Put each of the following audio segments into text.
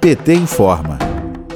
PT informa.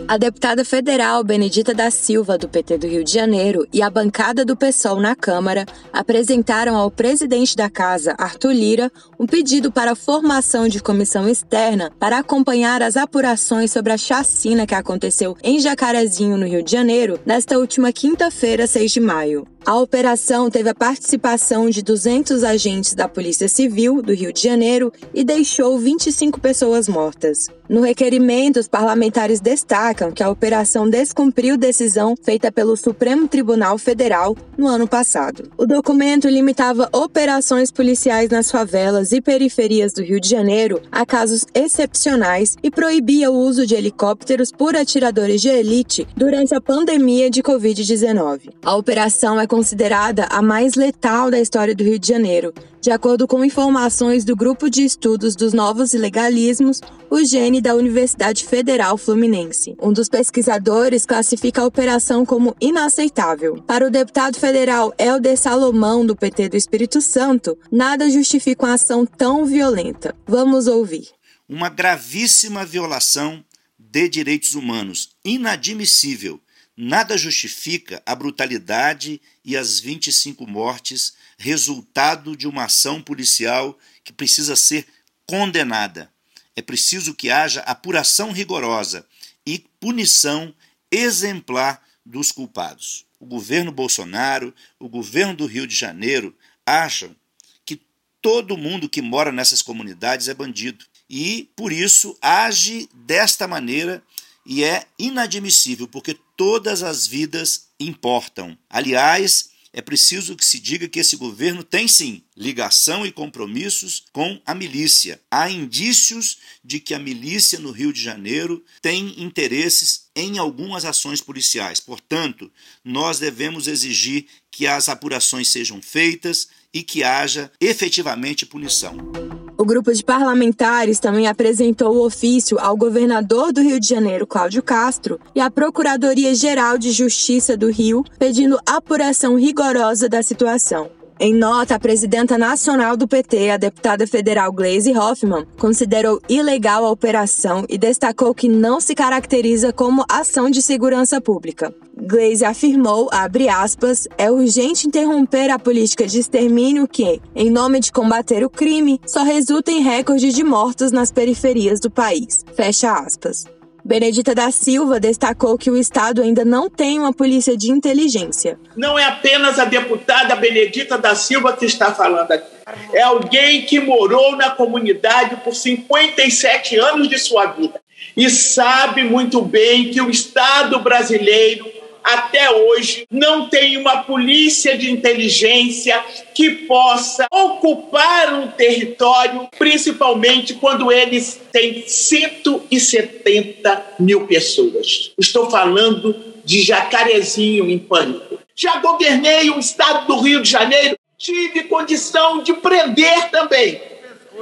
A deputada federal Benedita da Silva, do PT do Rio de Janeiro, e a bancada do PSOL na Câmara apresentaram ao presidente da Casa, Arthur Lira, um pedido para a formação de comissão externa para acompanhar as apurações sobre a chacina que aconteceu em Jacarezinho, no Rio de Janeiro, nesta última quinta-feira, 6 de maio. A operação teve a participação de 200 agentes da Polícia Civil do Rio de Janeiro e deixou 25 pessoas mortas. No requerimento, os parlamentares destacam que a operação descumpriu decisão feita pelo Supremo Tribunal Federal no ano passado. O documento limitava operações policiais nas favelas e periferias do Rio de Janeiro a casos excepcionais e proibia o uso de helicópteros por atiradores de elite durante a pandemia de Covid-19. A operação é considerada a mais letal da história do Rio de Janeiro, de acordo com informações do Grupo de Estudos dos Novos Ilegalismos, o GENE da Universidade Federal Fluminense. Um dos pesquisadores classifica a operação como inaceitável. Para o deputado federal Helder Salomão, do PT do Espírito Santo, nada justifica uma ação tão violenta. Vamos ouvir. Uma gravíssima violação de direitos humanos, inadmissível Nada justifica a brutalidade e as 25 mortes, resultado de uma ação policial que precisa ser condenada. É preciso que haja apuração rigorosa e punição exemplar dos culpados. O governo Bolsonaro, o governo do Rio de Janeiro acham que todo mundo que mora nessas comunidades é bandido e, por isso, age desta maneira e é inadmissível, porque todas as vidas importam. Aliás, é preciso que se diga que esse governo tem sim ligação e compromissos com a milícia. Há indícios de que a milícia no Rio de Janeiro tem interesses em algumas ações policiais. Portanto, nós devemos exigir que as apurações sejam feitas e que haja efetivamente punição. O grupo de parlamentares também apresentou o ofício ao governador do Rio de Janeiro, Cláudio Castro, e à Procuradoria-Geral de Justiça do Rio, pedindo apuração rigorosa da situação. Em nota, a presidenta nacional do PT, a deputada federal Gleisi Hoffmann, considerou ilegal a operação e destacou que não se caracteriza como ação de segurança pública. Gleisi afirmou, abre aspas, é urgente interromper a política de extermínio que, em nome de combater o crime, só resulta em recorde de mortos nas periferias do país. Fecha aspas. Benedita da Silva destacou que o Estado ainda não tem uma polícia de inteligência. Não é apenas a deputada Benedita da Silva que está falando aqui. É alguém que morou na comunidade por 57 anos de sua vida e sabe muito bem que o Estado brasileiro até hoje não tem uma polícia de inteligência que possa ocupar um território, principalmente quando eles têm 170 mil pessoas. Estou falando de Jacarezinho em pânico. Já governei o estado do Rio de Janeiro, tive condição de prender também.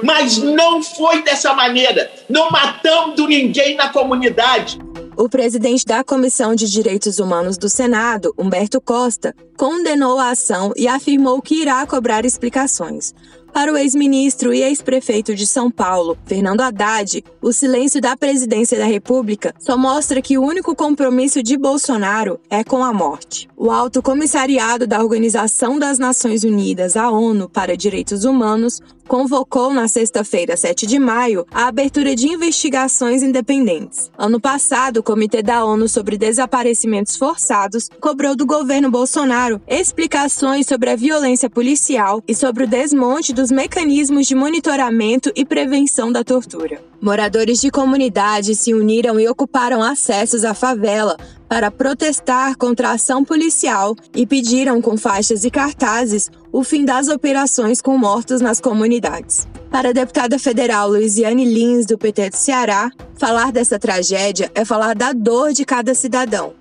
Mas não foi dessa maneira, não matando ninguém na comunidade. O presidente da Comissão de Direitos Humanos do Senado, Humberto Costa, condenou a ação e afirmou que irá cobrar explicações. Para o ex-ministro e ex-prefeito de São Paulo, Fernando Haddad, o silêncio da presidência da República só mostra que o único compromisso de Bolsonaro é com a morte. O Alto Comissariado da Organização das Nações Unidas, a ONU, para Direitos Humanos, convocou na sexta-feira, 7 de maio, a abertura de investigações independentes. Ano passado, o Comitê da ONU sobre Desaparecimentos Forçados cobrou do governo Bolsonaro explicações sobre a violência policial e sobre o desmonte dos mecanismos de monitoramento e prevenção da tortura. Moradores de comunidades se uniram e ocuparam acessos à favela para protestar contra a ação policial e pediram com faixas e cartazes o fim das operações com mortos nas comunidades. Para a deputada federal Luiziane Lins, do PT do Ceará, falar dessa tragédia é falar da dor de cada cidadão.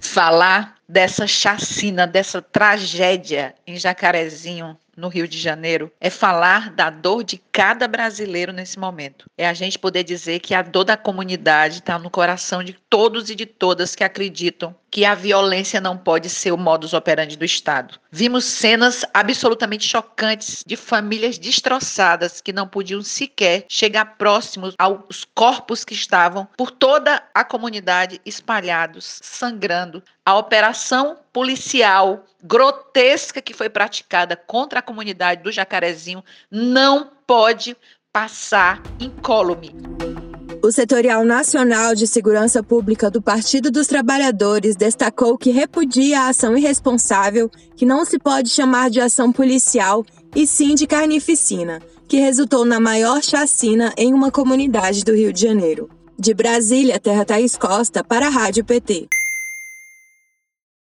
Falar dessa chacina, dessa tragédia em Jacarezinho, no Rio de Janeiro, é falar da dor de cada brasileiro nesse momento. É a gente poder dizer que a dor da comunidade está no coração de todos e de todas que acreditam que a violência não pode ser o modus operandi do Estado. Vimos cenas absolutamente chocantes de famílias destroçadas que não podiam sequer chegar próximos aos corpos que estavam por toda a comunidade espalhados, sangrando. A operação policial grotesca que foi praticada contra a comunidade do Jacarezinho não pode passar incólume. O Setorial Nacional de Segurança Pública do Partido dos Trabalhadores destacou que repudia a ação irresponsável, que não se pode chamar de ação policial, e sim de carnificina, que resultou na maior chacina em uma comunidade do Rio de Janeiro. De Brasília, Terra Thaís Costa, para a Rádio PT.